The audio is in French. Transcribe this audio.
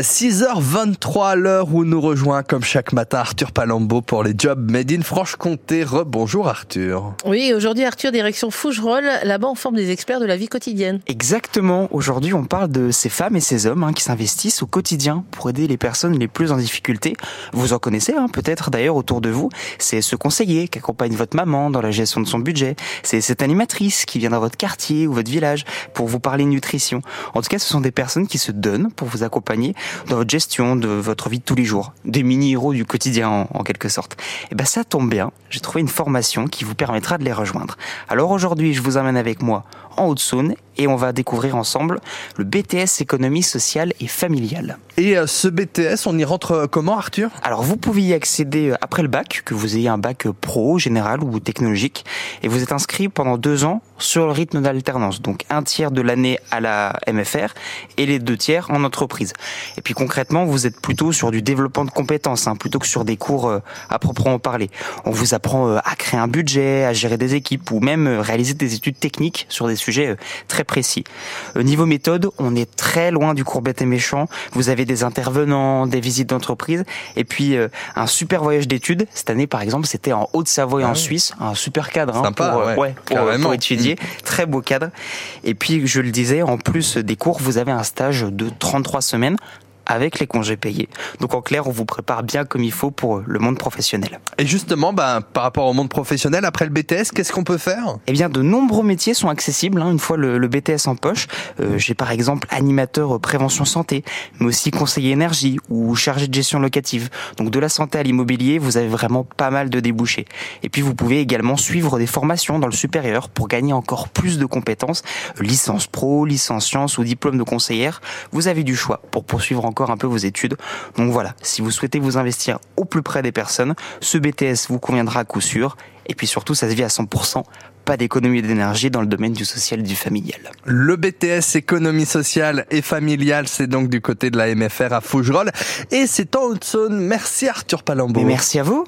6h23 à l'heure où nous rejoint comme chaque matin Arthur Palombo pour les jobs Made in Franche-Comté. Rebonjour Arthur. Oui, aujourd'hui Arthur, direction Fougerolles, là-bas on forme des experts de la vie quotidienne. Exactement, aujourd'hui on parle de ces femmes et ces hommes hein, qui s'investissent au quotidien pour aider les personnes les plus en difficulté. Vous en connaissez hein, peut-être d'ailleurs autour de vous. C'est ce conseiller qui accompagne votre maman dans la gestion de son budget. C'est cette animatrice qui vient dans votre quartier ou votre village pour vous parler nutrition. En tout cas, ce sont des personnes qui se donnent pour vous accompagner dans votre gestion de votre vie de tous les jours, des mini-héros du quotidien en, quelque sorte. Et ben ça tombe bien, j'ai trouvé une formation qui vous permettra de les rejoindre. Alors aujourd'hui, je vous emmène avec moi en Haute-Saône et on va découvrir ensemble le BTS économie sociale et familiale. Et euh, ce BTS, on y rentre euh, comment Arthur? Alors vous pouvez y accéder euh, après le bac, que vous ayez un bac pro, général ou technologique, et vous êtes inscrit pendant deux ans sur le rythme d'alternance, donc un tiers de l'année à la MFR et les deux tiers en entreprise. Et puis concrètement, vous êtes plutôt sur du développement de compétences, hein, plutôt que sur des cours à proprement parler. On vous apprend à créer un budget, à gérer des équipes ou même réaliser des études techniques sur des sujets très précis. Niveau méthode, on est très loin du cours bête et méchant. Vous avez des intervenants, des visites d'entreprise et puis un super voyage d'études. Cette année, par exemple, c'était en Haute-Savoie en ah Suisse, un super cadre hein, pour, ouais, pour, étudier. Très beau cadre. Et puis, je le disais, en plus des cours, vous avez un stage de 33 semaines avec les congés payés. Donc en clair, on vous prépare bien comme il faut pour le monde professionnel. Et justement, ben, par rapport au monde professionnel, après le BTS, qu'est-ce qu'on peut faire? Eh bien, de nombreux métiers sont accessibles hein, une fois le, BTS en poche. Euh, J'ai par exemple animateur prévention santé, mais aussi conseiller énergie ou chargé de gestion locative. Donc de la santé à l'immobilier, vous avez vraiment pas mal de débouchés. Et puis vous pouvez également suivre des formations dans le supérieur pour gagner encore plus de compétences, licence pro, licence sciences ou diplôme de conseillère. Vous avez du choix pour poursuivre encore un peu vos études. Donc voilà, si vous souhaitez vous investir au plus près des personnes, ce BTS vous conviendra à coup sûr. Et puis surtout, ça se vit à 100% pas d'économie d'énergie dans le domaine du social et du familial. Le BTS économie sociale et familiale, c'est donc du côté de la MFR à Fougerolles et c'est en Haute-Saône. Merci Arthur Palombo. merci à vous.